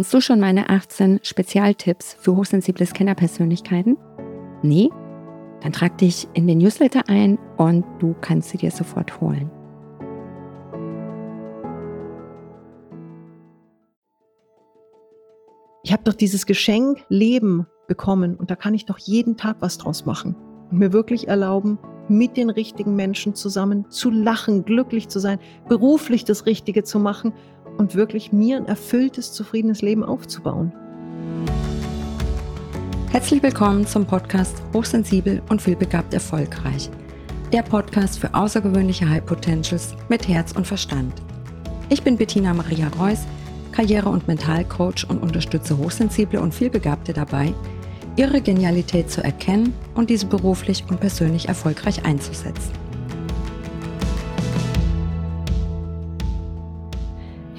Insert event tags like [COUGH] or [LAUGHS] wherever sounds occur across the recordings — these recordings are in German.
Kennst du schon meine 18 Spezialtipps für hochsensible Scannerpersönlichkeiten? Nee? Dann trag dich in den Newsletter ein und du kannst sie dir sofort holen. Ich habe doch dieses Geschenk Leben bekommen und da kann ich doch jeden Tag was draus machen und mir wirklich erlauben, mit den richtigen Menschen zusammen zu lachen, glücklich zu sein, beruflich das Richtige zu machen und wirklich mir ein erfülltes, zufriedenes Leben aufzubauen. Herzlich willkommen zum Podcast Hochsensibel und vielbegabt erfolgreich. Der Podcast für außergewöhnliche High Potentials mit Herz und Verstand. Ich bin Bettina Maria Reuss, Karriere- und Mentalcoach und unterstütze Hochsensible und vielbegabte dabei, ihre Genialität zu erkennen und diese beruflich und persönlich erfolgreich einzusetzen.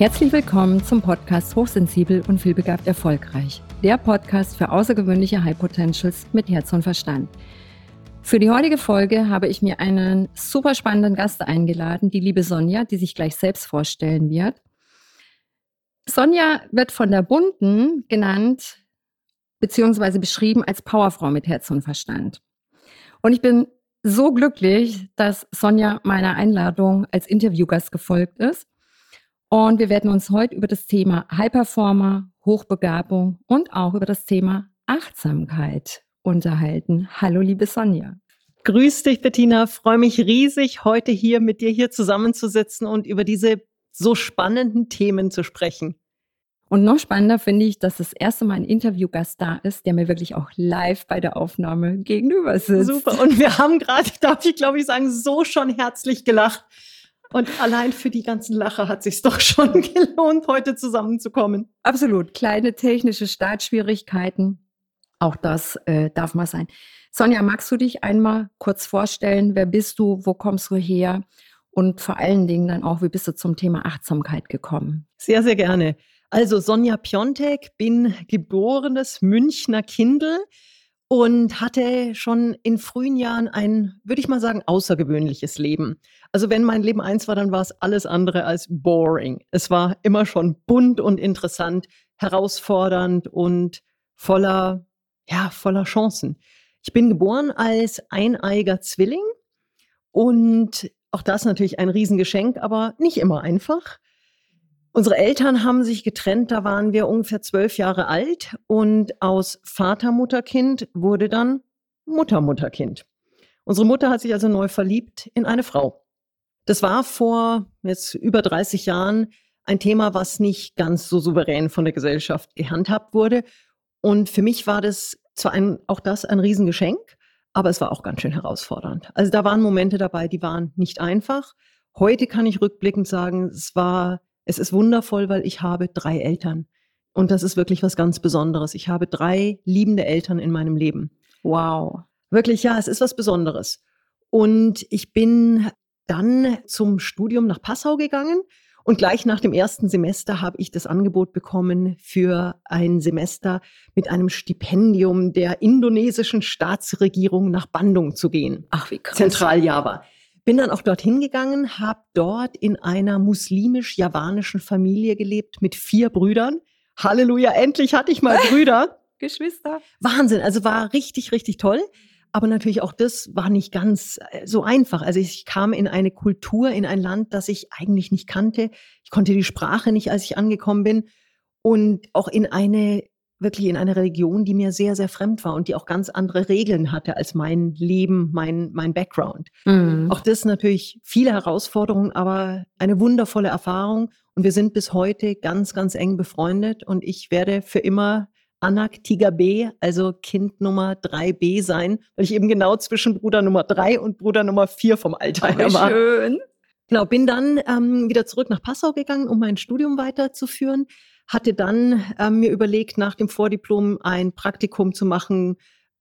Herzlich willkommen zum Podcast Hochsensibel und vielbegabt erfolgreich. Der Podcast für außergewöhnliche High Potentials mit Herz und Verstand. Für die heutige Folge habe ich mir einen super spannenden Gast eingeladen, die liebe Sonja, die sich gleich selbst vorstellen wird. Sonja wird von der Bunden genannt beziehungsweise beschrieben als Powerfrau mit Herz und Verstand. Und ich bin so glücklich, dass Sonja meiner Einladung als Interviewgast gefolgt ist. Und wir werden uns heute über das Thema High Performer, Hochbegabung und auch über das Thema Achtsamkeit unterhalten. Hallo, liebe Sonja. Grüß dich, Bettina. Freue mich riesig, heute hier mit dir hier zusammenzusitzen und über diese so spannenden Themen zu sprechen. Und noch spannender finde ich, dass das erste Mal ein Interviewgast da ist, der mir wirklich auch live bei der Aufnahme gegenüber sitzt. Super. Und wir haben gerade, darf ich glaube ich sagen, so schon herzlich gelacht. Und allein für die ganzen Lacher hat sich doch schon [LAUGHS] gelohnt, heute zusammenzukommen. Absolut. Kleine technische Startschwierigkeiten. Auch das äh, darf mal sein. Sonja, magst du dich einmal kurz vorstellen? Wer bist du? Wo kommst du her? Und vor allen Dingen dann auch, wie bist du zum Thema Achtsamkeit gekommen? Sehr, sehr gerne. Also Sonja Piontek, bin geborenes Münchner Kindel und hatte schon in frühen Jahren ein, würde ich mal sagen, außergewöhnliches Leben. Also wenn mein Leben eins war, dann war es alles andere als boring. Es war immer schon bunt und interessant, herausfordernd und voller, ja, voller Chancen. Ich bin geboren als eineiger Zwilling und auch das natürlich ein Riesengeschenk, aber nicht immer einfach. Unsere Eltern haben sich getrennt, da waren wir ungefähr zwölf Jahre alt und aus Vater-Mutter-Kind wurde dann Mutter-Mutter-Kind. Unsere Mutter hat sich also neu verliebt in eine Frau. Das war vor jetzt über 30 Jahren ein Thema, was nicht ganz so souverän von der Gesellschaft gehandhabt wurde. Und für mich war das zwar ein, auch das ein Riesengeschenk, aber es war auch ganz schön herausfordernd. Also da waren Momente dabei, die waren nicht einfach. Heute kann ich rückblickend sagen, es war es ist wundervoll, weil ich habe drei Eltern. Und das ist wirklich was ganz Besonderes. Ich habe drei liebende Eltern in meinem Leben. Wow. Wirklich, ja, es ist was Besonderes. Und ich bin dann zum Studium nach Passau gegangen. Und gleich nach dem ersten Semester habe ich das Angebot bekommen, für ein Semester mit einem Stipendium der indonesischen Staatsregierung nach Bandung zu gehen. Ach, wie krass. Zentraljava. Bin dann auch dorthin gegangen, habe dort in einer muslimisch-javanischen Familie gelebt mit vier Brüdern. Halleluja, endlich hatte ich mal [LAUGHS] Brüder. Geschwister. Wahnsinn, also war richtig, richtig toll. Aber natürlich auch das war nicht ganz äh, so einfach. Also ich kam in eine Kultur, in ein Land, das ich eigentlich nicht kannte. Ich konnte die Sprache nicht, als ich angekommen bin. Und auch in eine wirklich in eine Religion, die mir sehr, sehr fremd war und die auch ganz andere Regeln hatte als mein Leben, mein, mein Background. Mhm. Auch das natürlich viele Herausforderungen, aber eine wundervolle Erfahrung. Und wir sind bis heute ganz, ganz eng befreundet und ich werde für immer Anak Tiger B, also Kind Nummer 3b sein, weil ich eben genau zwischen Bruder Nummer 3 und Bruder Nummer 4 vom Alter oh, her war. Schön. Genau, bin dann ähm, wieder zurück nach Passau gegangen, um mein Studium weiterzuführen hatte dann äh, mir überlegt, nach dem Vordiplom ein Praktikum zu machen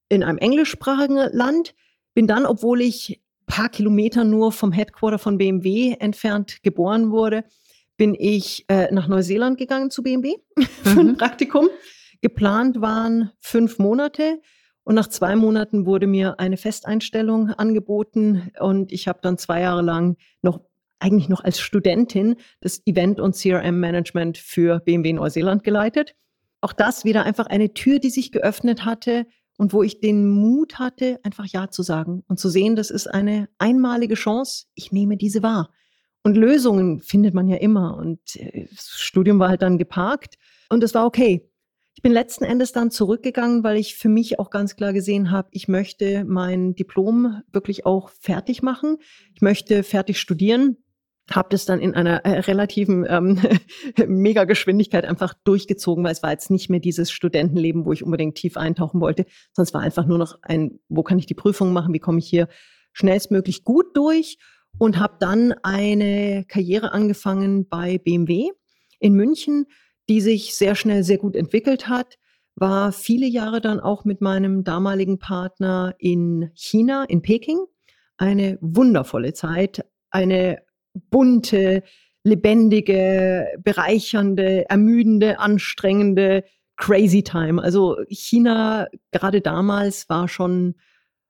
in einem englischsprachigen Land. Bin dann, obwohl ich paar Kilometer nur vom Headquarter von BMW entfernt geboren wurde, bin ich äh, nach Neuseeland gegangen zu BMW [LAUGHS] für ein mhm. Praktikum. Geplant waren fünf Monate. Und nach zwei Monaten wurde mir eine Festeinstellung angeboten und ich habe dann zwei Jahre lang noch eigentlich noch als Studentin das Event- und CRM-Management für BMW Neuseeland geleitet. auch das wieder einfach eine Tür, die sich geöffnet hatte und wo ich den Mut hatte, einfach Ja zu sagen und zu sehen, das ist eine einmalige Chance. Ich nehme diese wahr. Und Lösungen findet man ja immer. Und äh, das Studium war halt dann geparkt und es war okay. Ich bin letzten Endes dann zurückgegangen, weil ich für mich auch ganz klar gesehen habe, ich möchte mein Diplom wirklich auch fertig machen. Ich möchte fertig studieren habe das dann in einer äh, relativen ähm, [LAUGHS] Mega-Geschwindigkeit einfach durchgezogen, weil es war jetzt nicht mehr dieses Studentenleben, wo ich unbedingt tief eintauchen wollte, sondern es war einfach nur noch ein, wo kann ich die Prüfung machen, wie komme ich hier schnellstmöglich gut durch und habe dann eine Karriere angefangen bei BMW in München, die sich sehr schnell sehr gut entwickelt hat, war viele Jahre dann auch mit meinem damaligen Partner in China, in Peking. Eine wundervolle Zeit, eine bunte, lebendige, bereichernde, ermüdende, anstrengende Crazy Time. Also China gerade damals war schon,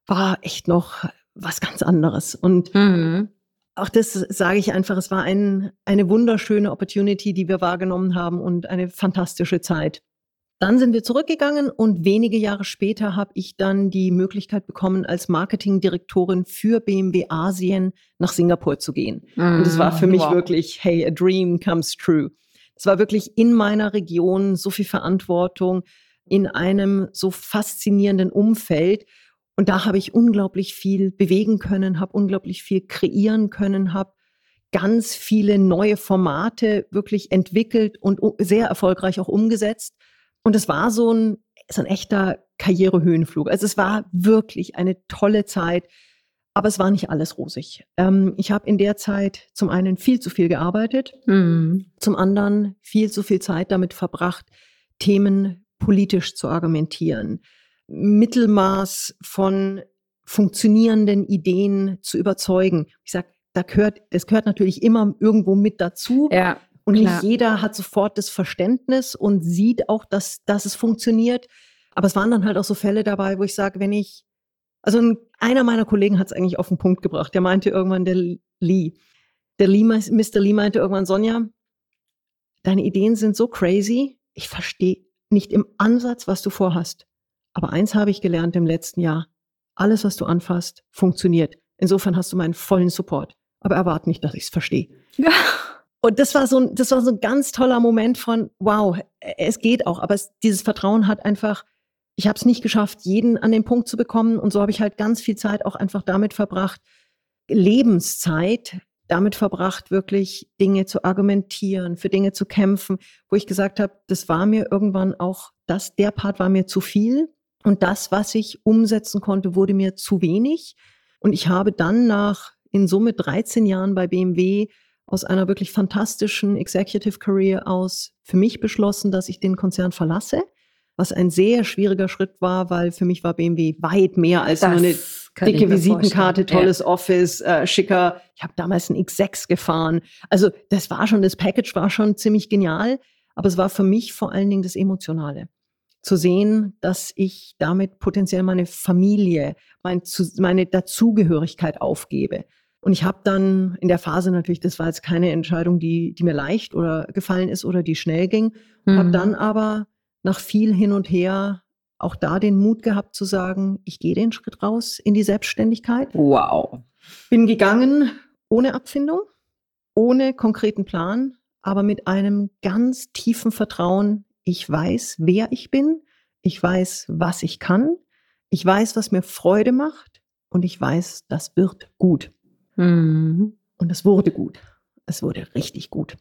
war echt noch was ganz anderes. Und mhm. auch das sage ich einfach, es war ein, eine wunderschöne Opportunity, die wir wahrgenommen haben und eine fantastische Zeit. Dann sind wir zurückgegangen und wenige Jahre später habe ich dann die Möglichkeit bekommen, als Marketingdirektorin für BMW Asien nach Singapur zu gehen. Mm, und es war für mich wow. wirklich, hey, a dream comes true. Es war wirklich in meiner Region so viel Verantwortung in einem so faszinierenden Umfeld. Und da habe ich unglaublich viel bewegen können, habe unglaublich viel kreieren können, habe ganz viele neue Formate wirklich entwickelt und sehr erfolgreich auch umgesetzt. Und es war so ein, so ein echter Karrierehöhenflug. Also es war wirklich eine tolle Zeit, aber es war nicht alles rosig. Ähm, ich habe in der Zeit zum einen viel zu viel gearbeitet, mhm. zum anderen viel zu viel Zeit damit verbracht, Themen politisch zu argumentieren, Mittelmaß von funktionierenden Ideen zu überzeugen. Ich sage, da gehört, das gehört natürlich immer irgendwo mit dazu. Ja. Und Klar. nicht jeder hat sofort das Verständnis und sieht auch, dass, dass es funktioniert. Aber es waren dann halt auch so Fälle dabei, wo ich sage, wenn ich, also ein, einer meiner Kollegen hat es eigentlich auf den Punkt gebracht. Der meinte irgendwann, der Lee, der Lee, Mr. Lee meinte irgendwann, Sonja, deine Ideen sind so crazy, ich verstehe nicht im Ansatz, was du vorhast. Aber eins habe ich gelernt im letzten Jahr. Alles, was du anfasst, funktioniert. Insofern hast du meinen vollen Support. Aber erwarte nicht, dass ich es verstehe. Ja. [LAUGHS] [LAUGHS] Und das war so ein, das war so ein ganz toller Moment von, wow, es geht auch. Aber es, dieses Vertrauen hat einfach, ich habe es nicht geschafft, jeden an den Punkt zu bekommen. Und so habe ich halt ganz viel Zeit auch einfach damit verbracht, Lebenszeit damit verbracht, wirklich Dinge zu argumentieren, für Dinge zu kämpfen, wo ich gesagt habe, das war mir irgendwann auch, das, der Part war mir zu viel. Und das, was ich umsetzen konnte, wurde mir zu wenig. Und ich habe dann nach in Summe 13 Jahren bei BMW aus einer wirklich fantastischen Executive Career aus für mich beschlossen, dass ich den Konzern verlasse, was ein sehr schwieriger Schritt war, weil für mich war BMW weit mehr als das nur eine dicke Visitenkarte, tolles ja. Office, äh, schicker. Ich habe damals ein X6 gefahren. Also das war schon, das Package war schon ziemlich genial, aber es war für mich vor allen Dingen das Emotionale. Zu sehen, dass ich damit potenziell meine Familie, mein, meine Dazugehörigkeit aufgebe und ich habe dann in der Phase natürlich, das war jetzt keine Entscheidung, die, die mir leicht oder gefallen ist oder die schnell ging, mhm. habe dann aber nach viel hin und her auch da den Mut gehabt zu sagen, ich gehe den Schritt raus in die Selbstständigkeit. Wow. Bin gegangen ohne Abfindung, ohne konkreten Plan, aber mit einem ganz tiefen Vertrauen. Ich weiß, wer ich bin. Ich weiß, was ich kann. Ich weiß, was mir Freude macht. Und ich weiß, das wird gut. Mhm. Und es wurde gut. Es wurde richtig gut.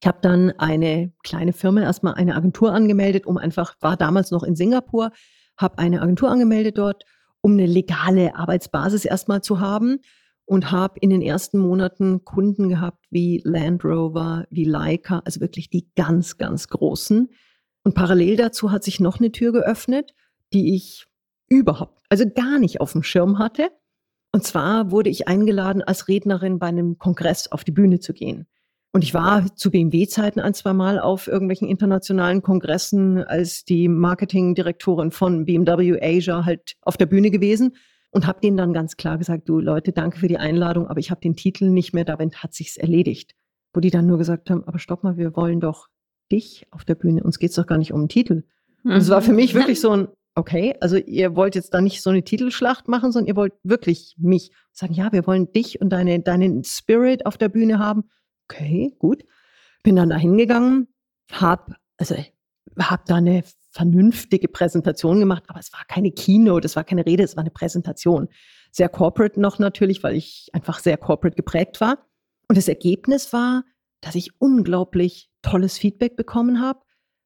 Ich habe dann eine kleine Firma, erstmal eine Agentur angemeldet, um einfach, war damals noch in Singapur, habe eine Agentur angemeldet dort, um eine legale Arbeitsbasis erstmal zu haben und habe in den ersten Monaten Kunden gehabt wie Land Rover, wie Leica, also wirklich die ganz, ganz großen. Und parallel dazu hat sich noch eine Tür geöffnet, die ich überhaupt, also gar nicht auf dem Schirm hatte. Und zwar wurde ich eingeladen, als Rednerin bei einem Kongress auf die Bühne zu gehen. Und ich war zu BMW-Zeiten ein, zwei Mal auf irgendwelchen internationalen Kongressen als die Marketingdirektorin von BMW Asia halt auf der Bühne gewesen und habe denen dann ganz klar gesagt, du Leute, danke für die Einladung, aber ich habe den Titel nicht mehr, damit hat sich's erledigt. Wo die dann nur gesagt haben, aber stopp mal, wir wollen doch dich auf der Bühne, uns geht's doch gar nicht um den Titel. Und es war für mich wirklich so ein, okay, also ihr wollt jetzt da nicht so eine Titelschlacht machen, sondern ihr wollt wirklich mich sagen, ja, wir wollen dich und deine, deinen Spirit auf der Bühne haben. Okay, gut. Bin dann da hingegangen, hab, also hab da eine vernünftige Präsentation gemacht, aber es war keine Keynote, es war keine Rede, es war eine Präsentation. Sehr corporate noch natürlich, weil ich einfach sehr corporate geprägt war. Und das Ergebnis war, dass ich unglaublich tolles Feedback bekommen habe.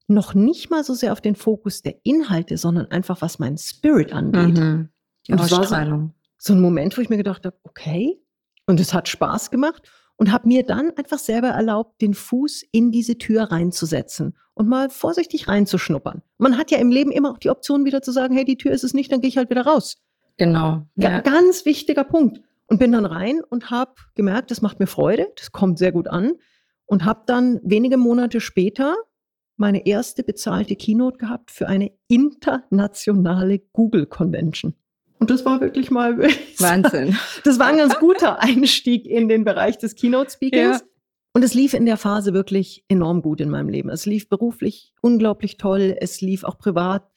Noch nicht mal so sehr auf den Fokus der Inhalte, sondern einfach, was mein Spirit angeht. Mhm. Die und Ausstrahlung. So, so ein Moment, wo ich mir gedacht habe, okay, und es hat Spaß gemacht und habe mir dann einfach selber erlaubt, den Fuß in diese Tür reinzusetzen und mal vorsichtig reinzuschnuppern. Man hat ja im Leben immer auch die Option wieder zu sagen, hey, die Tür ist es nicht, dann gehe ich halt wieder raus. Genau. Ja. Ganz wichtiger Punkt. Und bin dann rein und habe gemerkt, das macht mir Freude, das kommt sehr gut an und habe dann wenige Monate später meine erste bezahlte Keynote gehabt für eine internationale Google Convention. Und das war wirklich mal [LAUGHS] Wahnsinn. Das war ein ganz guter Einstieg in den Bereich des Keynote Speakings. Ja. Und es lief in der Phase wirklich enorm gut in meinem Leben. Es lief beruflich unglaublich toll. Es lief auch privat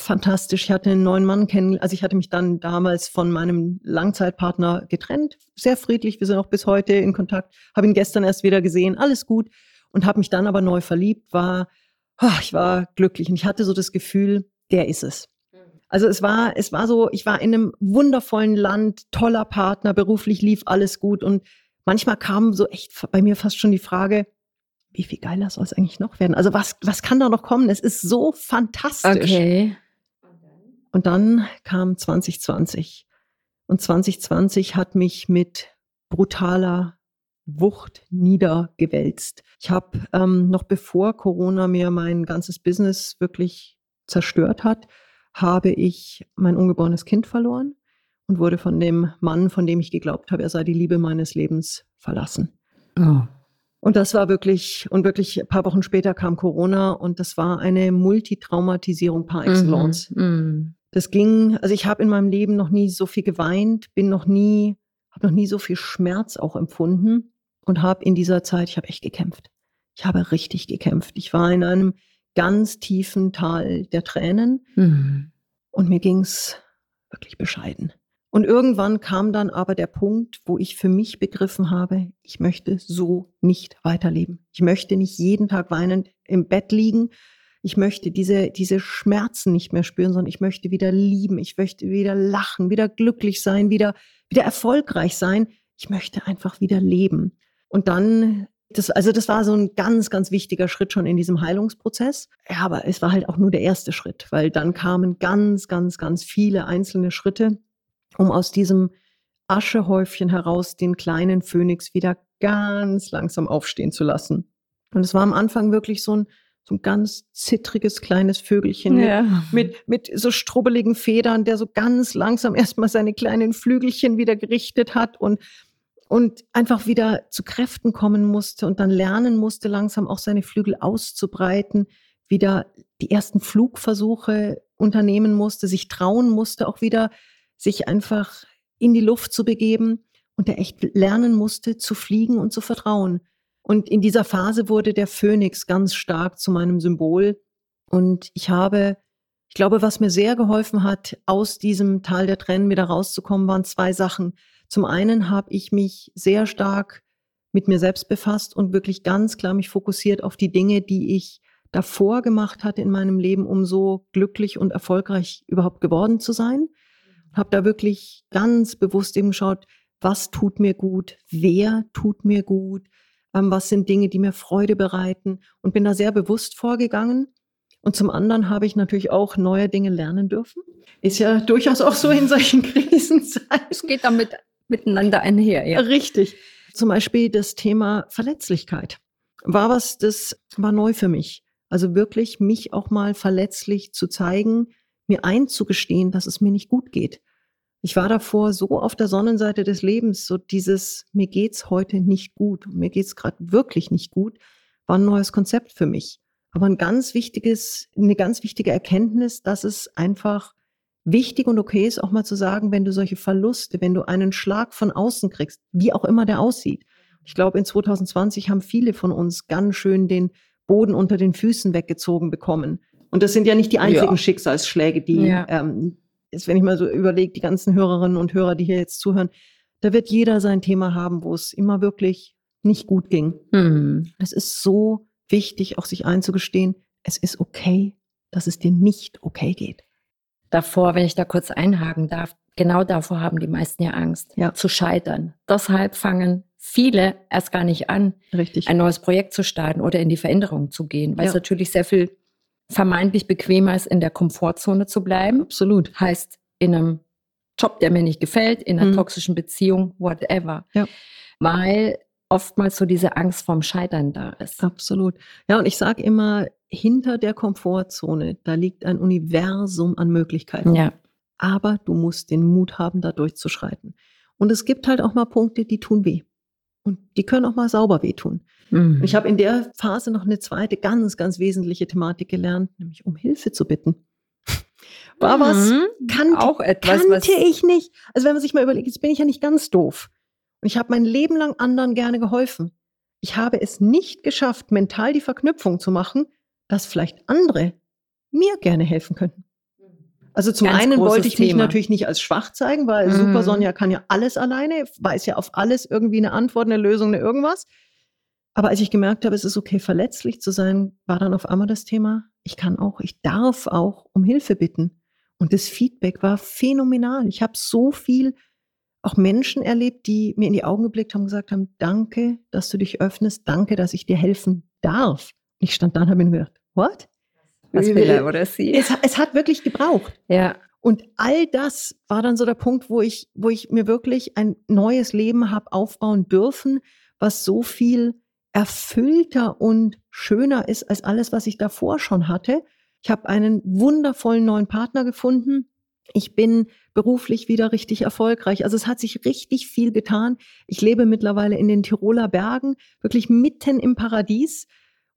fantastisch. Ich hatte einen neuen Mann kennen, also ich hatte mich dann damals von meinem Langzeitpartner getrennt, sehr friedlich. Wir sind auch bis heute in Kontakt. Habe ihn gestern erst wieder gesehen, alles gut und habe mich dann aber neu verliebt. War, ich war glücklich und ich hatte so das Gefühl, der ist es. Also es war, es war so, ich war in einem wundervollen Land, toller Partner, beruflich lief alles gut und manchmal kam so echt bei mir fast schon die Frage, wie viel geiler soll es eigentlich noch werden? Also was, was kann da noch kommen? Es ist so fantastisch. Okay. Und dann kam 2020. Und 2020 hat mich mit brutaler Wucht niedergewälzt. Ich habe ähm, noch bevor Corona mir mein ganzes Business wirklich zerstört hat, habe ich mein ungeborenes Kind verloren und wurde von dem Mann, von dem ich geglaubt habe, er sei die Liebe meines Lebens, verlassen. Oh. Und das war wirklich, und wirklich ein paar Wochen später kam Corona und das war eine Multitraumatisierung par excellence. Mm, mm. Das ging, also ich habe in meinem Leben noch nie so viel geweint, bin noch nie, habe noch nie so viel Schmerz auch empfunden und habe in dieser Zeit, ich habe echt gekämpft. Ich habe richtig gekämpft. Ich war in einem ganz tiefen Tal der Tränen mm. und mir ging's wirklich bescheiden. Und irgendwann kam dann aber der Punkt, wo ich für mich begriffen habe, ich möchte so nicht weiterleben. Ich möchte nicht jeden Tag weinend im Bett liegen. Ich möchte diese, diese Schmerzen nicht mehr spüren, sondern ich möchte wieder lieben. Ich möchte wieder lachen, wieder glücklich sein, wieder, wieder erfolgreich sein. Ich möchte einfach wieder leben. Und dann, das, also das war so ein ganz, ganz wichtiger Schritt schon in diesem Heilungsprozess. Ja, aber es war halt auch nur der erste Schritt, weil dann kamen ganz, ganz, ganz viele einzelne Schritte um aus diesem Aschehäufchen heraus den kleinen Phönix wieder ganz langsam aufstehen zu lassen. Und es war am Anfang wirklich so ein, so ein ganz zittriges kleines Vögelchen ja. mit, mit, mit so strubbeligen Federn, der so ganz langsam erstmal seine kleinen Flügelchen wieder gerichtet hat und, und einfach wieder zu Kräften kommen musste und dann lernen musste, langsam auch seine Flügel auszubreiten, wieder die ersten Flugversuche unternehmen musste, sich trauen musste, auch wieder sich einfach in die Luft zu begeben und der echt lernen musste zu fliegen und zu vertrauen. Und in dieser Phase wurde der Phönix ganz stark zu meinem Symbol. Und ich habe, ich glaube, was mir sehr geholfen hat, aus diesem Tal der Tränen wieder rauszukommen, waren zwei Sachen. Zum einen habe ich mich sehr stark mit mir selbst befasst und wirklich ganz klar mich fokussiert auf die Dinge, die ich davor gemacht hatte in meinem Leben, um so glücklich und erfolgreich überhaupt geworden zu sein habe da wirklich ganz bewusst eben geschaut, was tut mir gut, wer tut mir gut, ähm, was sind Dinge, die mir Freude bereiten und bin da sehr bewusst vorgegangen. Und zum anderen habe ich natürlich auch neue Dinge lernen dürfen. Ist ja durchaus auch so in solchen [LAUGHS] Krisenzeiten. Es geht damit miteinander einher, ja. Richtig. Zum Beispiel das Thema Verletzlichkeit war was, das war neu für mich. Also wirklich mich auch mal verletzlich zu zeigen, mir einzugestehen, dass es mir nicht gut geht. Ich war davor so auf der Sonnenseite des Lebens, so dieses, mir geht's heute nicht gut, mir geht's gerade wirklich nicht gut, war ein neues Konzept für mich. Aber ein ganz wichtiges, eine ganz wichtige Erkenntnis, dass es einfach wichtig und okay ist, auch mal zu sagen, wenn du solche Verluste, wenn du einen Schlag von außen kriegst, wie auch immer der aussieht. Ich glaube, in 2020 haben viele von uns ganz schön den Boden unter den Füßen weggezogen bekommen Und das sind ja nicht die einzigen Ja. Schicksalsschläge, die, Ja. ähm, jetzt, wenn ich mal so überlege, die ganzen Hörerinnen und Hörer, die hier jetzt zuhören, da wird jeder sein Thema haben, wo es immer wirklich nicht gut ging. Hm. Es ist so wichtig, auch sich einzugestehen, es ist okay, dass es dir nicht okay geht. Davor, wenn ich da kurz einhaken darf, genau davor haben die meisten ja Angst, Ja. zu scheitern. Deshalb fangen viele erst gar nicht an, Richtig. ein neues Projekt zu starten oder in die Veränderung zu gehen, weil es Ja. natürlich sehr viel vermeintlich bequemer ist, in der Komfortzone zu bleiben. Absolut. Heißt, in einem Job, der mir nicht gefällt, in einer Mhm. toxischen Beziehung, whatever. Ja. Weil oftmals so diese Angst vorm Scheitern da ist. Absolut. Ja, und ich sage immer, hinter der Komfortzone, da liegt ein Universum an Möglichkeiten. Ja. Aber du musst den Mut haben, da durchzuschreiten. Und es gibt halt auch mal Punkte, die tun weh. Und die können auch mal sauber wehtun. Mhm. Ich habe in der Phase noch eine zweite ganz, ganz wesentliche Thematik gelernt, nämlich um Hilfe zu bitten. War was, Mhm. kannte, auch etwas, kannte was ich nicht. Also wenn man sich mal überlegt, jetzt bin ich ja nicht ganz doof. Und ich habe mein Leben lang anderen gerne geholfen. Ich habe es nicht geschafft, mental die Verknüpfung zu machen, dass vielleicht andere mir gerne helfen könnten. Also zum Ganz einen wollte ich mich Thema. natürlich nicht als schwach zeigen, weil Mhm. Super Sonja kann ja alles alleine, weiß ja auf alles irgendwie eine Antwort, eine Lösung, eine irgendwas. Aber als ich gemerkt habe, es ist okay, verletzlich zu sein, war dann auf einmal das Thema, ich kann auch, ich darf auch um Hilfe bitten. Und das Feedback war phänomenal. Ich habe so viel auch Menschen erlebt, die mir in die Augen geblickt haben und gesagt haben, danke, dass du dich öffnest, danke, dass ich dir helfen darf. Und ich stand da und habe mir gedacht, what? was will er oder sie? Es, es hat wirklich gebraucht. Ja. Und all das war dann so der Punkt, wo ich, wo ich mir wirklich ein neues Leben habe aufbauen dürfen, was so viel erfüllter und schöner ist als alles, was ich davor schon hatte. Ich habe einen wundervollen neuen Partner gefunden. Ich bin beruflich wieder richtig erfolgreich. Also es hat sich richtig viel getan. Ich lebe mittlerweile in den Tiroler Bergen, wirklich mitten im Paradies.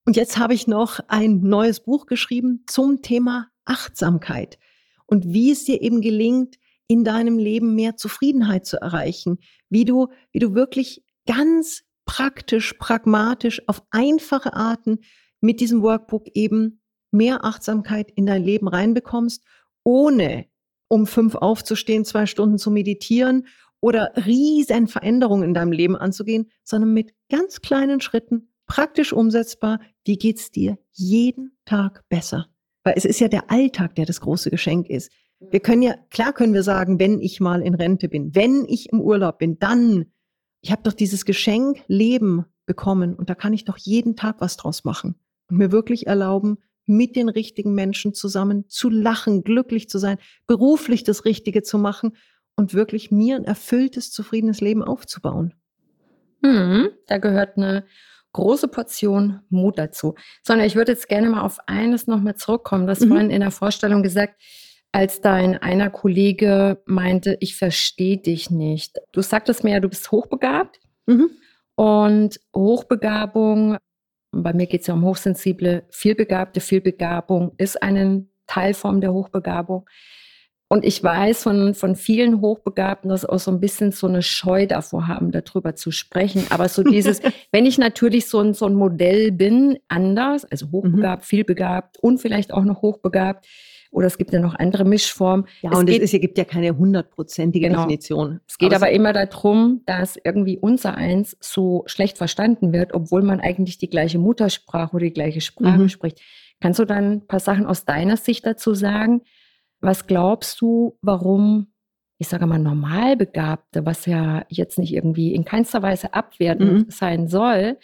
Und jetzt habe ich noch ein neues Buch geschrieben zum Thema Achtsamkeit und wie es dir eben gelingt, in deinem Leben mehr Zufriedenheit zu erreichen, wie du, wie du wirklich ganz praktisch, pragmatisch, auf einfache Arten mit diesem Workbook eben mehr Achtsamkeit in dein Leben reinbekommst, ohne um fünf aufzustehen, zwei Stunden zu meditieren oder riesen Veränderungen in deinem Leben anzugehen, sondern mit ganz kleinen Schritten, praktisch umsetzbar, wie geht's dir jeden Tag besser? Weil es ist ja der Alltag, der das große Geschenk ist. Wir können ja, klar können wir sagen, wenn ich mal in Rente bin, wenn ich im Urlaub bin, dann, ich habe doch dieses Geschenk Leben bekommen und da kann ich doch jeden Tag was draus machen und mir wirklich erlauben, mit den richtigen Menschen zusammen zu lachen, glücklich zu sein, beruflich das Richtige zu machen und wirklich mir ein erfülltes, zufriedenes Leben aufzubauen. Hm, da gehört eine große Portion Mut dazu. Sondern ich würde jetzt gerne mal auf eines nochmal zurückkommen. Das Mhm. vorhin in der Vorstellung gesagt, als dein einer Kollege meinte, ich verstehe dich nicht. Du sagtest mir ja, du bist hochbegabt. Mhm. Und Hochbegabung, bei mir geht es ja um hochsensible, vielbegabte. Vielbegabung ist eine Teilform der Hochbegabung. Und ich weiß von, von vielen Hochbegabten, dass auch so ein bisschen so eine Scheu davor haben, darüber zu sprechen. Aber so dieses, [LAUGHS] wenn ich natürlich so ein, so ein Modell bin, anders, also hochbegabt, vielbegabt und vielleicht auch noch hochbegabt, oder es gibt ja noch andere Mischformen. Ja, es und geht, es ist, gibt ja keine hundertprozentige Genau. Definition. es geht aber es- immer darum, dass irgendwie unser Eins so schlecht verstanden wird, obwohl man eigentlich die gleiche Muttersprache oder die gleiche Sprache Mhm. spricht. Kannst du dann ein paar Sachen aus deiner Sicht dazu sagen? Was glaubst du, warum, ich sage mal, Normalbegabte, was ja jetzt nicht irgendwie in keinster Weise abwertend Mhm. sein soll,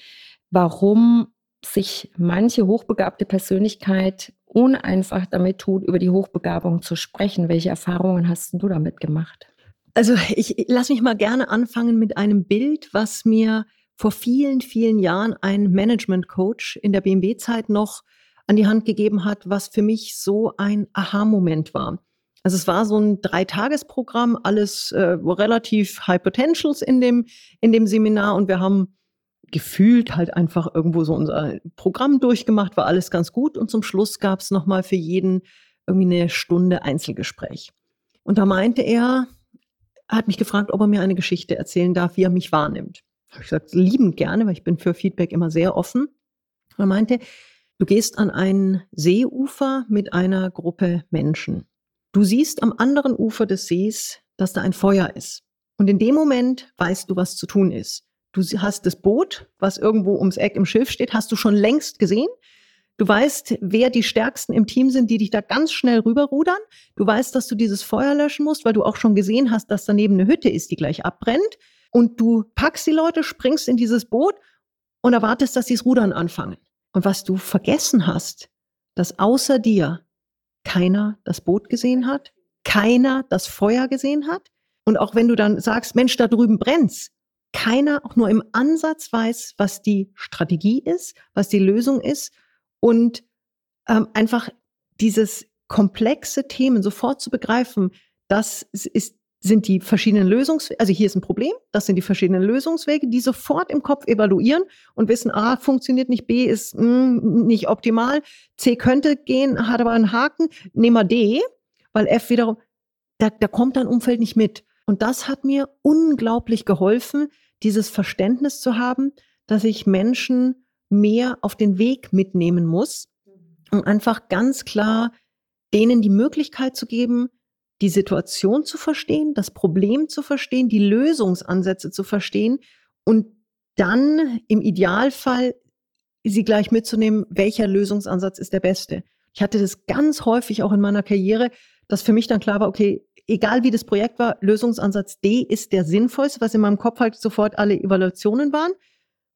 warum sich manche hochbegabte Persönlichkeit uneinfach damit tut, über die Hochbegabung zu sprechen? Welche Erfahrungen hast du damit gemacht? Also ich lass mich mal gerne anfangen mit einem Bild, was mir vor vielen, vielen Jahren ein Management-Coach in der BMW-Zeit noch an die Hand gegeben hat, was für mich so ein Aha-Moment war. Also es war so ein Dreitagesprogramm, alles äh, relativ High Potentials in dem, in dem Seminar und wir haben gefühlt halt einfach irgendwo so unser Programm durchgemacht, war alles ganz gut und zum Schluss gab es nochmal für jeden irgendwie eine Stunde Einzelgespräch. Und da meinte er, hat mich gefragt, ob er mir eine Geschichte erzählen darf, wie er mich wahrnimmt. Habe ich gesagt, liebend gerne, weil ich bin für Feedback immer sehr offen. Und er meinte, Du gehst an ein Seeufer mit einer Gruppe Menschen. Du siehst am anderen Ufer des Sees, dass da ein Feuer ist. Und in dem Moment weißt du, was zu tun ist. Du hast das Boot, was irgendwo ums Eck im Schiff steht, hast du schon längst gesehen. Du weißt, wer die Stärksten im Team sind, die dich da ganz schnell rüberrudern. Du weißt, dass du dieses Feuer löschen musst, weil du auch schon gesehen hast, dass daneben eine Hütte ist, die gleich abbrennt. Und du packst die Leute, springst in dieses Boot und erwartest, dass sie das Rudern anfangen. Und was du vergessen hast, dass außer dir keiner das Boot gesehen hat, keiner das Feuer gesehen hat. Und auch wenn du dann sagst, Mensch, da drüben brennt's, keiner auch nur im Ansatz weiß, was die Strategie ist, was die Lösung ist und ähm, einfach dieses komplexe Themen sofort zu begreifen, das ist, sind die verschiedenen Lösungswege, also hier ist ein Problem, das sind die verschiedenen Lösungswege, die sofort im Kopf evaluieren und wissen, A funktioniert nicht, B ist mh, hm, nicht optimal, C könnte gehen, hat aber einen Haken, nehmen wir D, weil F wiederum, da, da kommt dein Umfeld nicht mit. Und das hat mir unglaublich geholfen, dieses Verständnis zu haben, dass ich Menschen mehr auf den Weg mitnehmen muss und einfach ganz klar denen die Möglichkeit zu geben, die Situation zu verstehen, das Problem zu verstehen, die Lösungsansätze zu verstehen und dann im Idealfall sie gleich mitzunehmen, welcher Lösungsansatz ist der beste. Ich hatte das ganz häufig auch in meiner Karriere, dass für mich dann klar war, okay, egal wie das Projekt war, Lösungsansatz D ist der sinnvollste, was in meinem Kopf halt sofort alle Evaluationen waren.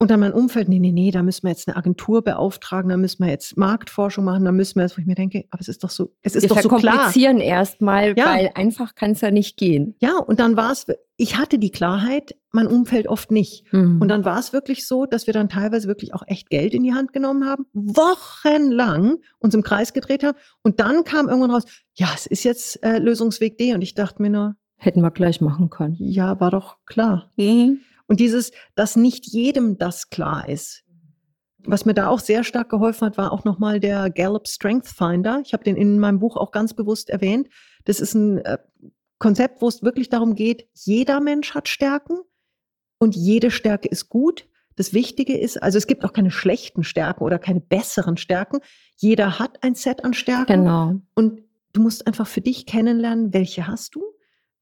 Und dann mein Umfeld, nee, nee, nee, da müssen wir jetzt eine Agentur beauftragen, da müssen wir jetzt Marktforschung machen, da müssen wir jetzt, wo ich mir denke, aber es ist doch so, es ist wir doch so klar. komplizieren erstmal, ja. weil einfach kann es ja nicht gehen. Ja, und dann war es, ich hatte die Klarheit, mein Umfeld oft nicht. Mhm. Und dann war es wirklich so, dass wir dann teilweise wirklich auch echt Geld in die Hand genommen haben, wochenlang uns im Kreis gedreht haben. Und dann kam irgendwann raus, ja, es ist jetzt äh, Lösungsweg D. Und ich dachte mir nur, Hätten wir gleich machen können. Ja, war doch klar. Mhm. Und dieses, dass nicht jedem das klar ist. Was mir da auch sehr stark geholfen hat, war auch nochmal der Gallup Strength Finder. Ich habe den in meinem Buch auch ganz bewusst erwähnt. Das ist ein äh, Konzept, wo es wirklich darum geht, jeder Mensch hat Stärken und jede Stärke ist gut. Das Wichtige ist, also es gibt auch keine schlechten Stärken oder keine besseren Stärken. Jeder hat ein Set an Stärken. Genau. Und du musst einfach für dich kennenlernen, welche hast du,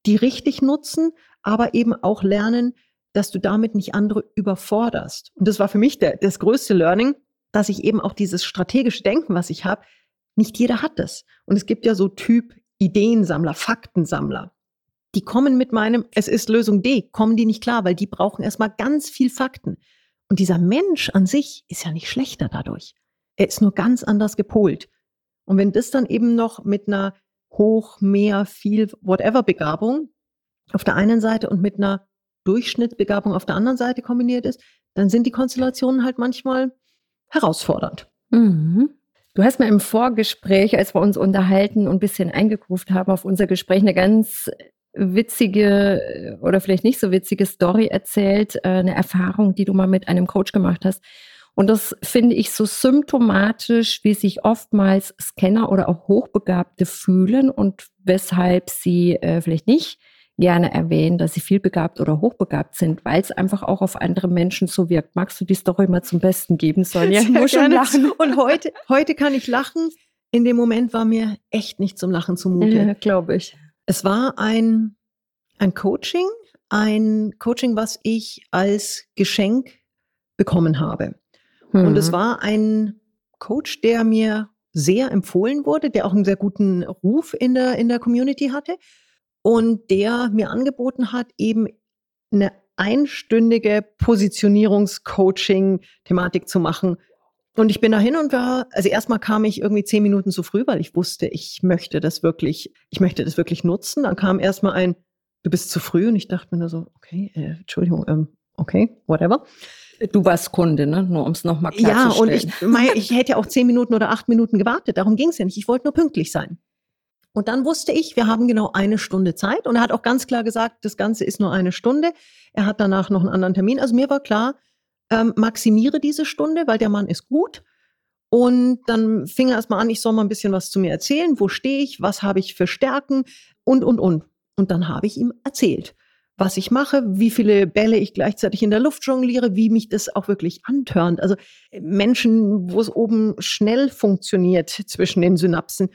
die richtig nutzen, aber eben auch lernen, dass du damit nicht andere überforderst. Und das war für mich der, das größte Learning, dass ich eben auch dieses strategische Denken, was ich habe, nicht jeder hat das. Und es gibt ja so Typ Ideensammler, Faktensammler. Die kommen mit meinem, es ist Lösung D, kommen die nicht klar, weil die brauchen erstmal ganz viel Fakten. Und dieser Mensch an sich ist ja nicht schlechter dadurch. Er ist nur ganz anders gepolt. Und wenn das dann eben noch mit einer hoch, mehr, viel, whatever Begabung auf der einen Seite und mit einer Durchschnittsbegabung auf der anderen Seite kombiniert ist, dann sind die Konstellationen halt manchmal herausfordernd. Mhm. Du hast mir im Vorgespräch, als wir uns unterhalten und ein bisschen eingekruft haben auf unser Gespräch, eine ganz witzige oder vielleicht nicht so witzige Story erzählt, äh, eine Erfahrung, die du mal mit einem Coach gemacht hast. Und das finde ich so symptomatisch, wie sich oftmals Scanner oder auch Hochbegabte fühlen und weshalb sie äh, vielleicht nicht gerne erwähnen, dass sie vielbegabt oder hochbegabt sind, weil es einfach auch auf andere Menschen so wirkt. Magst du die Story mal zum Besten geben, Sonja? Ich muss schon lachen. Und heute, heute kann ich lachen. In dem Moment war mir echt nicht zum Lachen zumute. Ja, glaube ich. Es war ein, ein Coaching, ein Coaching, was ich als Geschenk bekommen habe. Mhm. Und es mhm. war ein Coach, der mir sehr empfohlen wurde, der auch einen sehr guten Ruf in der, in der Community hatte und der mir angeboten hat, eben eine einstündige Positionierungscoaching-Thematik zu machen. Und ich bin dahin und war, also erstmal kam ich irgendwie zehn Minuten zu früh, weil ich wusste, ich möchte das wirklich, ich möchte das wirklich nutzen. Dann kam erstmal ein, du bist zu früh und ich dachte mir nur so, okay, äh, Entschuldigung, ähm, okay, whatever. Du warst Kunde, ne? Nur um es nochmal klarzustellen. Ja, und ich, mein, [LAUGHS] ich hätte ja auch zehn Minuten oder acht Minuten gewartet. Darum ging es ja nicht. Ich wollte nur pünktlich sein. Und dann wusste ich, wir haben genau eine Stunde Zeit. Und er hat auch ganz klar gesagt, das Ganze ist nur eine Stunde. Er hat danach noch einen anderen Termin. Also mir war klar, ähm, maximiere diese Stunde, weil der Mann ist gut. Und dann fing er erstmal an, ich soll mal ein bisschen was zu mir erzählen. Wo stehe ich? Was habe ich für Stärken? Und, und, und. Und dann habe ich ihm erzählt. was ich mache, wie viele Bälle ich gleichzeitig in der Luft jongliere, wie mich das auch wirklich antörnt. Also Menschen, wo es oben schnell funktioniert zwischen den Synapsen,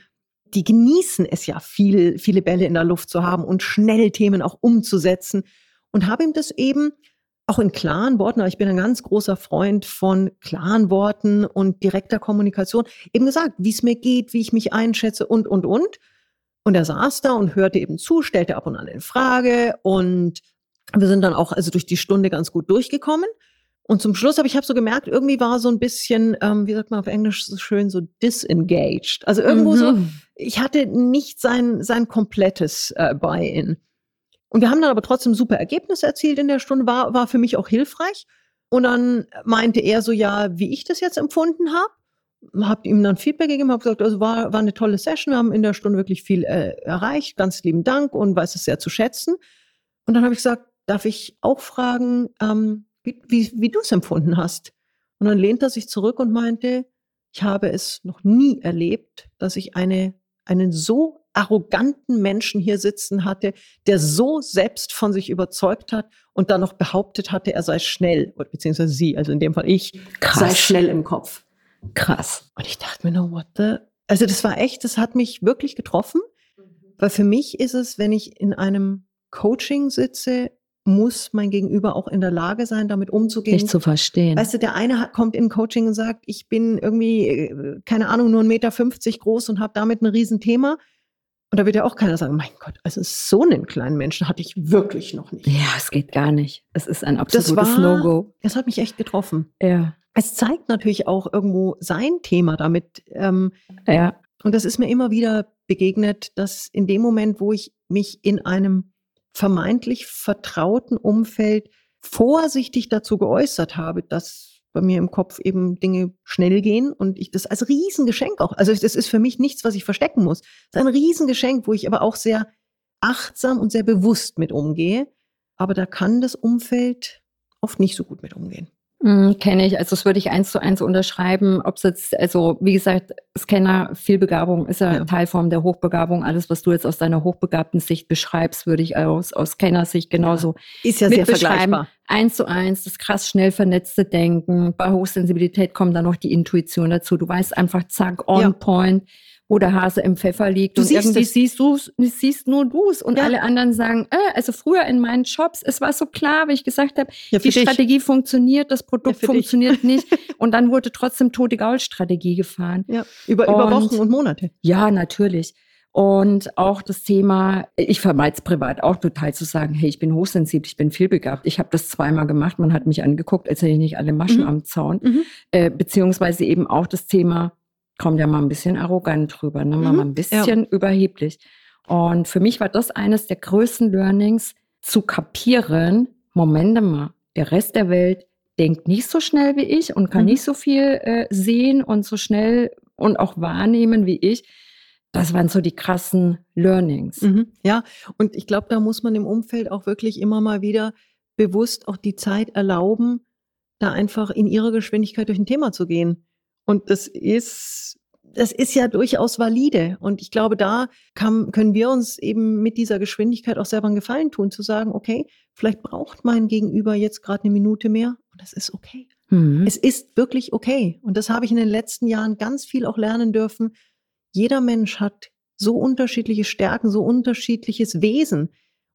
die genießen es ja, viel, viele Bälle in der Luft zu haben und schnell Themen auch umzusetzen. Und habe ihm das eben auch in klaren Worten, aber ich bin ein ganz großer Freund von klaren Worten und direkter Kommunikation, eben gesagt, wie es mir geht, wie ich mich einschätze und, und, und. Und er saß da und hörte eben zu, stellte ab und an eine Frage und wir sind dann auch also durch die Stunde ganz gut durchgekommen. Und zum Schluss habe ich habe so gemerkt, irgendwie war so ein bisschen, ähm, wie sagt man auf Englisch so schön, so disengaged. Also irgendwo mhm. so, ich hatte nicht sein, sein komplettes äh, Buy-in. Und wir haben dann aber trotzdem super Ergebnisse erzielt in der Stunde, war, war für mich auch hilfreich. Und dann meinte er so, ja, wie ich das jetzt empfunden habe habe ihm dann Feedback gegeben, habe gesagt, also war, war eine tolle Session, wir haben in der Stunde wirklich viel äh, erreicht, ganz lieben Dank und weiß es sehr zu schätzen. Und dann habe ich gesagt, darf ich auch fragen, ähm, wie, wie, wie du es empfunden hast? Und dann lehnt er sich zurück und meinte, ich habe es noch nie erlebt, dass ich eine, einen so arroganten Menschen hier sitzen hatte, der so selbst von sich überzeugt hat und dann noch behauptet hatte, er sei schnell, beziehungsweise sie, also in dem Fall ich, Krass. sei schnell im Kopf. Krass. Und ich dachte mir nur, what the? Also das war echt, das hat mich wirklich getroffen, weil für mich ist es, wenn ich in einem Coaching sitze, muss mein Gegenüber auch in der Lage sein, damit umzugehen. Nicht zu verstehen. Weißt du, der eine kommt in Coaching und sagt, ich bin irgendwie, äh, keine Ahnung, nur 1,50 Meter groß und habe damit ein Riesenthema. Und da wird ja auch keiner sagen, mein Gott, also so einen kleinen Menschen hatte ich wirklich noch nicht. Ja, es geht gar nicht. Es ist ein absolutes No-Go. Es hat mich echt getroffen. Ja. Es zeigt natürlich auch irgendwo sein Thema damit. Ähm, ja. Und das ist mir immer wieder begegnet, dass in dem Moment, wo ich mich in einem vermeintlich vertrauten Umfeld vorsichtig dazu geäußert habe, dass bei mir im Kopf eben Dinge schnell gehen und ich das als Riesengeschenk auch, also das ist für mich nichts, was ich verstecken muss. Das ist ein Riesengeschenk, wo ich aber auch sehr achtsam und sehr bewusst mit umgehe. Aber da kann das Umfeld oft nicht so gut mit umgehen. Mhm, Kenne ich. Also das würde ich eins zu eins unterschreiben. Ob es jetzt, also wie gesagt, Scanner, Vielbegabung ist ja, ja, Teilform der Hochbegabung. Alles, was du jetzt aus deiner hochbegabten Sicht beschreibst, würde ich aus, aus Scanner-Sicht genauso ja. ist ja sehr vergleichbar. Eins zu eins, das krass schnell vernetzte Denken. Bei Hochsensibilität kommt dann noch die Intuition dazu. Du weißt einfach, zack, on ja. point wo der Hase im Pfeffer liegt. Du und siehst irgendwie es. siehst du siehst nur du es. Und ja. alle anderen sagen, äh, also früher in meinen Shops, es war so klar, wie ich gesagt habe, ja, die dich. Strategie funktioniert, das Produkt ja, funktioniert dich. nicht. [LAUGHS] Und dann wurde trotzdem tote Gaul-Strategie gefahren. Ja, über, über Wochen und Monate. Ja, natürlich. Und auch das Thema, ich vermeide es privat auch total zu sagen, hey, ich bin hochsensibel, ich bin vielbegabt. Ich habe das zweimal gemacht, man hat mich angeguckt, als hätte ich nicht alle Maschen mhm. am Zaun. Mhm. Äh, beziehungsweise eben auch das Thema, kommt ja mal ein bisschen arrogant drüber, ne? mal, mhm. mal ein bisschen ja. überheblich. Und für mich war das eines der größten Learnings, zu kapieren, Moment mal, der Rest der Welt denkt nicht so schnell wie ich und kann mhm. nicht so viel äh, sehen und so schnell und auch wahrnehmen wie ich. Das waren so die krassen Learnings. Mhm. Ja, und ich glaube, da muss man im Umfeld auch wirklich immer mal wieder bewusst auch die Zeit erlauben, da einfach in ihrer Geschwindigkeit durch ein Thema zu gehen. Und das ist, das ist ja durchaus valide. Und ich glaube, da kann, können wir uns eben mit dieser Geschwindigkeit auch selber einen Gefallen tun, zu sagen, okay, vielleicht braucht mein Gegenüber jetzt gerade eine Minute mehr und das ist okay. Mhm. Es ist wirklich okay. Und das habe ich in den letzten Jahren ganz viel auch lernen dürfen. Jeder Mensch hat so unterschiedliche Stärken, so unterschiedliches Wesen.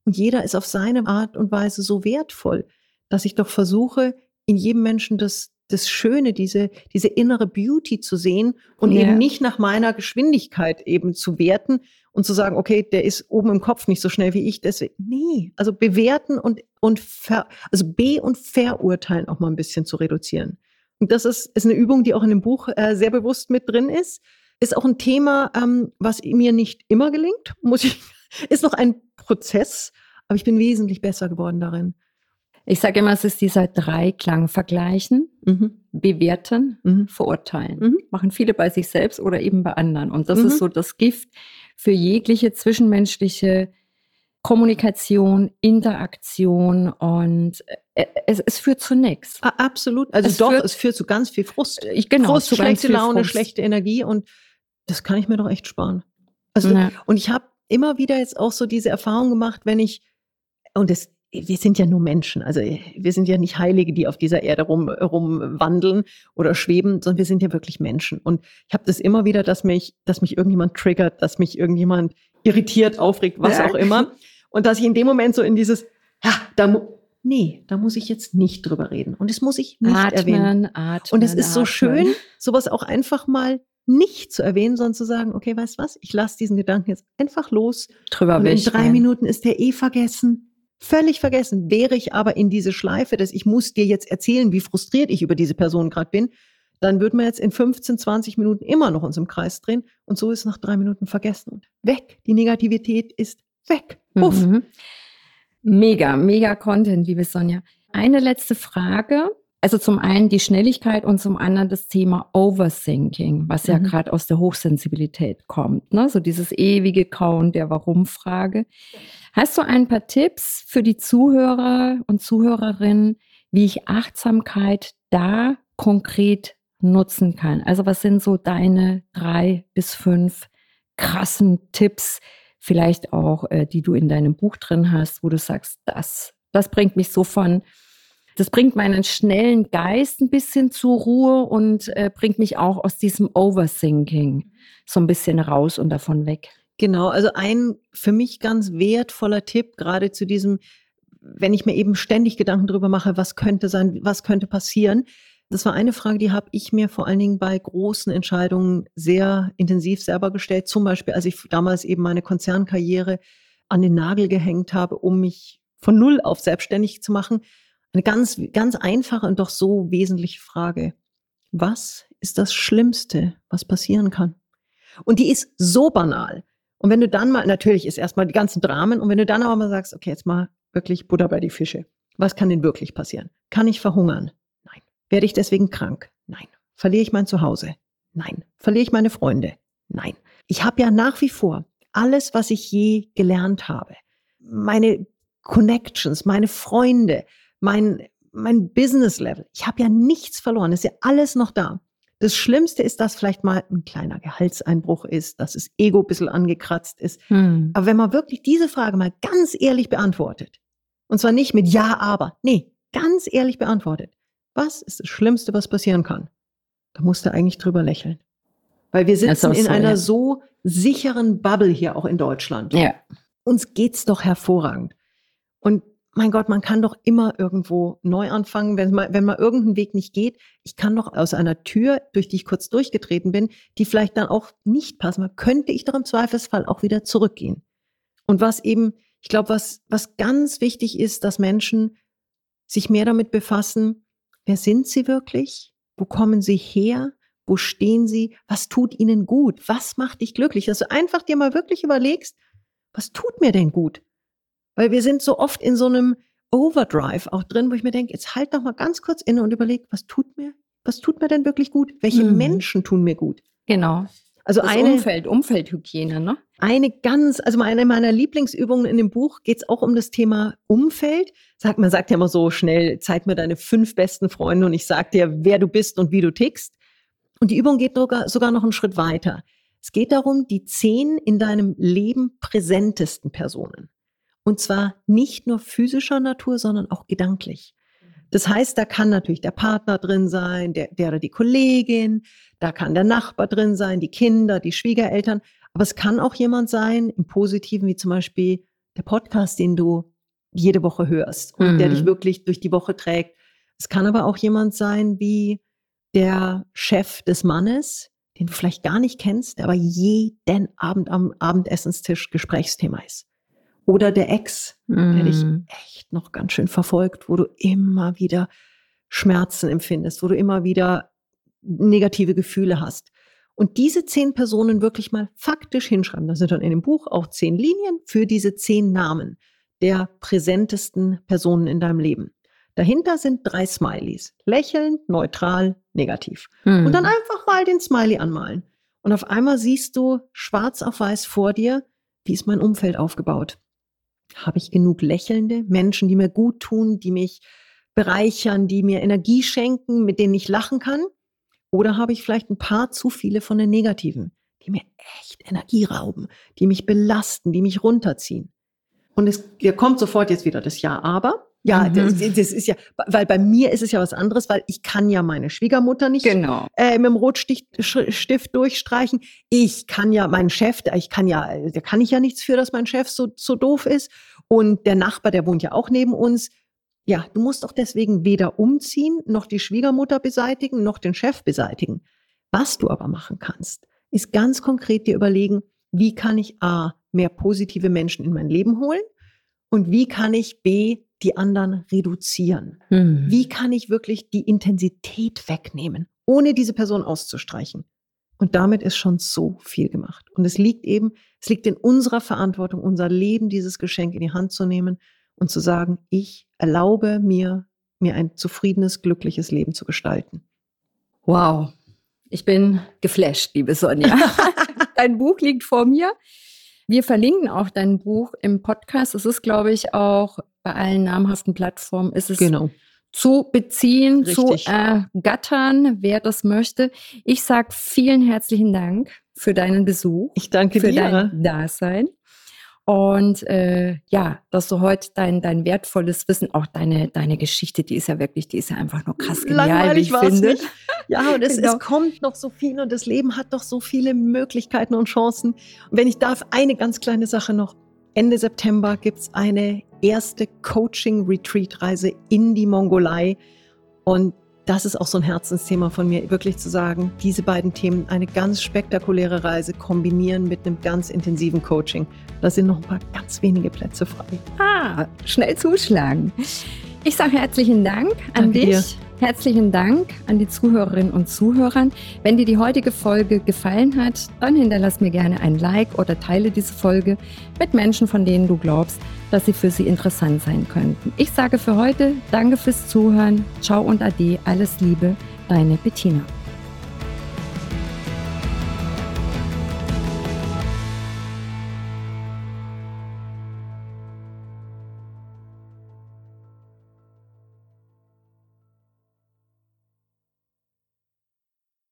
Und jeder ist auf seine Art und Weise so wertvoll, dass ich doch versuche, in jedem Menschen das das Schöne, diese, diese innere Beauty zu sehen und ja. eben nicht nach meiner Geschwindigkeit eben zu werten und zu sagen, okay, der ist oben im Kopf nicht so schnell wie ich, deswegen, nee, also bewerten und, und ver, also be- und verurteilen auch mal ein bisschen zu reduzieren. Und das ist, ist eine Übung, die auch in dem Buch äh, sehr bewusst mit drin ist. Ist auch ein Thema, ähm, was mir nicht immer gelingt, muss ich, [LAUGHS] ist noch ein Prozess, aber ich bin wesentlich besser geworden darin. Ich sage immer, es ist dieser Dreiklang vergleichen, mhm. bewerten, mhm. verurteilen. Mhm. Machen viele bei sich selbst oder eben bei anderen. Und das ist mhm. so das Gift für jegliche zwischenmenschliche Kommunikation, Interaktion und äh, es, es führt zu nichts. Absolut. Also es doch, führt, es führt zu ganz viel Frust. Ich, genau, Frust, zu schlechte Laune, Frust. schlechte Energie und das kann ich mir doch echt sparen. Also, ja. Und ich habe immer wieder jetzt auch so diese Erfahrung gemacht, wenn ich, und es wir sind ja nur Menschen. Also wir sind ja nicht Heilige, die auf dieser Erde rum, rumwandeln oder schweben, sondern wir sind ja wirklich Menschen. Und ich habe das immer wieder, dass mich, dass mich irgendjemand triggert, dass mich irgendjemand irritiert, aufregt, was ja. auch immer. Und dass ich in dem Moment so in dieses, ja, da nee, da muss ich jetzt nicht drüber reden. Und das muss ich nicht atmen, erwähnen. Atmen, und es ist atmen. so schön, sowas auch einfach mal nicht zu erwähnen, sondern zu sagen, okay, weißt was, ich lasse diesen Gedanken jetzt einfach los. Drüber und in drei Minuten ist der eh vergessen. Völlig vergessen. Wäre ich aber in diese Schleife, dass ich muss dir jetzt erzählen, wie frustriert ich über diese Person gerade bin, dann würden wir jetzt in 15, 20 Minuten immer noch uns im Kreis drehen und so ist nach drei Minuten vergessen und weg. Die Negativität ist weg. Puff. Mhm. Mega, mega Content, liebe Sonja. Eine letzte Frage. Also zum einen die Schnelligkeit und zum anderen das Thema Overthinking, was ja mhm. gerade aus der Hochsensibilität kommt. Ne? So dieses ewige Kauen der Warum-Frage. Hast du ein paar Tipps für die Zuhörer und Zuhörerinnen, wie ich Achtsamkeit da konkret nutzen kann? Also was sind so deine drei bis fünf krassen Tipps, vielleicht auch, äh, die du in deinem Buch drin hast, wo du sagst, das, das bringt mich so von das bringt meinen schnellen Geist ein bisschen zur Ruhe und äh, bringt mich auch aus diesem Overthinking so ein bisschen raus und davon weg. Genau, also ein für mich ganz wertvoller Tipp, gerade zu diesem, wenn ich mir eben ständig Gedanken darüber mache, was könnte sein, was könnte passieren. Das war eine Frage, die habe ich mir vor allen Dingen bei großen Entscheidungen sehr intensiv selber gestellt. Zum Beispiel, als ich damals eben meine Konzernkarriere an den Nagel gehängt habe, um mich von null auf selbstständig zu machen eine ganz, ganz einfache und doch so wesentliche Frage. Was ist das Schlimmste, was passieren kann? Und die ist so banal. Und wenn du dann mal, natürlich ist erstmal die ganzen Dramen, und wenn du dann aber mal sagst, okay, jetzt mal wirklich Butter bei die Fische. Was kann denn wirklich passieren? Kann ich verhungern? Nein. Werde ich deswegen krank? Nein. Verliere ich mein Zuhause? Nein. Verliere ich meine Freunde? Nein. Ich habe ja nach wie vor alles, was ich je gelernt habe. Meine Connections, meine Freunde, mein, mein Business-Level. Ich habe ja nichts verloren, ist ja alles noch da. Das Schlimmste ist, dass vielleicht mal ein kleiner Gehaltseinbruch ist, dass das Ego ein bisschen angekratzt ist. Hm. Aber wenn man wirklich diese Frage mal ganz ehrlich beantwortet, und zwar nicht mit Ja, aber, nee, ganz ehrlich beantwortet, was ist das Schlimmste, was passieren kann? Da musst du eigentlich drüber lächeln. Weil wir sitzen in so, einer ja. so sicheren Bubble hier auch in Deutschland. Ja. Uns geht's doch hervorragend. Und mein Gott, man kann doch immer irgendwo neu anfangen, wenn mal, wenn mal irgendein Weg nicht geht. Ich kann doch aus einer Tür, durch die ich kurz durchgetreten bin, die vielleicht dann auch nicht passen, könnte ich doch im Zweifelsfall auch wieder zurückgehen. Und was eben, ich glaube, was, was ganz wichtig ist, dass Menschen sich mehr damit befassen, wer sind sie wirklich? Wo kommen sie her? Wo stehen sie? Was tut ihnen gut? Was macht dich glücklich? Dass du einfach dir mal wirklich überlegst, was tut mir denn gut? Weil wir sind so oft in so einem Overdrive auch drin, wo ich mir denke, jetzt halt doch mal ganz kurz inne und überleg, was tut mir, was tut mir denn wirklich gut? Welche mhm. Menschen tun mir gut? Genau. Also das eine Umfeld, Umfeldhygiene, ne? Eine ganz, also eine meiner Lieblingsübungen in dem Buch geht es auch um das Thema Umfeld. Sagt, man sagt ja immer so schnell, zeig mir deine fünf besten Freunde und ich sag dir, wer du bist und wie du tickst. Und die Übung geht sogar, sogar noch einen Schritt weiter. Es geht darum, die zehn in deinem Leben präsentesten Personen. Und zwar nicht nur physischer Natur, sondern auch gedanklich. Das heißt, da kann natürlich der Partner drin sein, der, der oder die Kollegin, da kann der Nachbar drin sein, die Kinder, die Schwiegereltern. Aber es kann auch jemand sein, im Positiven, wie zum Beispiel der Podcast, den du jede Woche hörst und mhm. der dich mhm. wirklich durch die Woche trägt. Es kann aber auch jemand sein wie der Chef des Mannes, den du vielleicht gar nicht kennst, der aber jeden Abend am Abendessenstisch Gesprächsthema ist. Oder der Ex, mm. der dich mm. echt noch ganz schön verfolgt, wo du immer wieder Schmerzen empfindest, wo du immer wieder negative Gefühle hast. Und diese zehn Personen wirklich mal faktisch hinschreiben. Das sind dann in dem Buch auch zehn Linien für diese zehn Namen der präsentesten Personen in deinem Leben. Dahinter sind drei Smileys. Lächelnd, neutral, negativ. Mhm. Und dann einfach mal den Smiley anmalen. Und auf einmal siehst du schwarz auf weiß vor dir, wie ist mein Umfeld aufgebaut? Habe ich genug lächelnde Menschen, die mir gut tun, die mich bereichern, die mir Energie schenken, mit denen ich lachen kann? Oder habe ich vielleicht ein paar zu viele von den negativen, die mir echt Energie rauben, die mich belasten, die mich runterziehen? Und es kommt sofort jetzt wieder das Ja, aber. Ja, mhm. das, das, ist ja, weil bei mir ist es ja was anderes, weil ich kann ja meine Schwiegermutter nicht genau. äh, mit dem Rotstift durchstreichen. Ich kann ja meinen Chef, ich kann ja, da kann ich ja nichts für, dass mein Chef so, so doof ist. Und der Nachbar, der wohnt ja auch neben uns. Ja, du musst doch deswegen weder umziehen, noch die Schwiegermutter beseitigen, noch den Chef beseitigen. Was du aber machen kannst, ist ganz konkret dir überlegen, wie kann ich A, mehr positive Menschen in mein Leben holen? Und wie kann ich B, die anderen reduzieren? Mhm. Wie kann ich wirklich die Intensität wegnehmen, ohne diese Person auszustreichen? Und damit ist schon so viel gemacht. Und es liegt eben, es liegt in unserer Verantwortung, unser Leben, dieses Geschenk in die Hand zu nehmen und zu sagen, ich erlaube mir, mir ein zufriedenes, glückliches Leben zu gestalten. Wow. Ich bin geflasht, liebe Sonja. [LAUGHS] [LAUGHS] Dein Buch liegt vor mir. Wir verlinken auch dein Buch im Podcast. Es ist, glaube ich, auch bei allen namhaften Plattformen ist es genau. zu beziehen, Richtig. zu ergattern, wer das möchte. Ich sage vielen herzlichen Dank für deinen Besuch. Ich danke für dir. dein Dasein. Und äh, ja, dass du heute dein, dein wertvolles Wissen, auch deine, deine Geschichte, die ist ja wirklich, die ist ja einfach nur krass genial, Langweilig wie ich finde. Nicht. Ja, und es, genau. es kommt noch so viel und das Leben hat doch so viele Möglichkeiten und Chancen. Und wenn ich darf, eine ganz kleine Sache noch. Ende September gibt es eine erste Coaching-Retreat-Reise in die Mongolei. Und das ist auch so ein Herzensthema von mir, wirklich zu sagen, diese beiden Themen, eine ganz spektakuläre Reise kombinieren mit einem ganz intensiven Coaching. Da sind noch ein paar ganz wenige Plätze frei. Ah, schnell zuschlagen. Ich sage herzlichen Dank an Danke dich. Dir. Herzlichen Dank an die Zuhörerinnen und Zuhörer. Wenn dir die heutige Folge gefallen hat, dann hinterlass mir gerne ein Like oder teile diese Folge mit Menschen, von denen du glaubst, dass sie für sie interessant sein könnten. Ich sage für heute Danke fürs Zuhören. Ciao und Ade. Alles Liebe. Deine Bettina.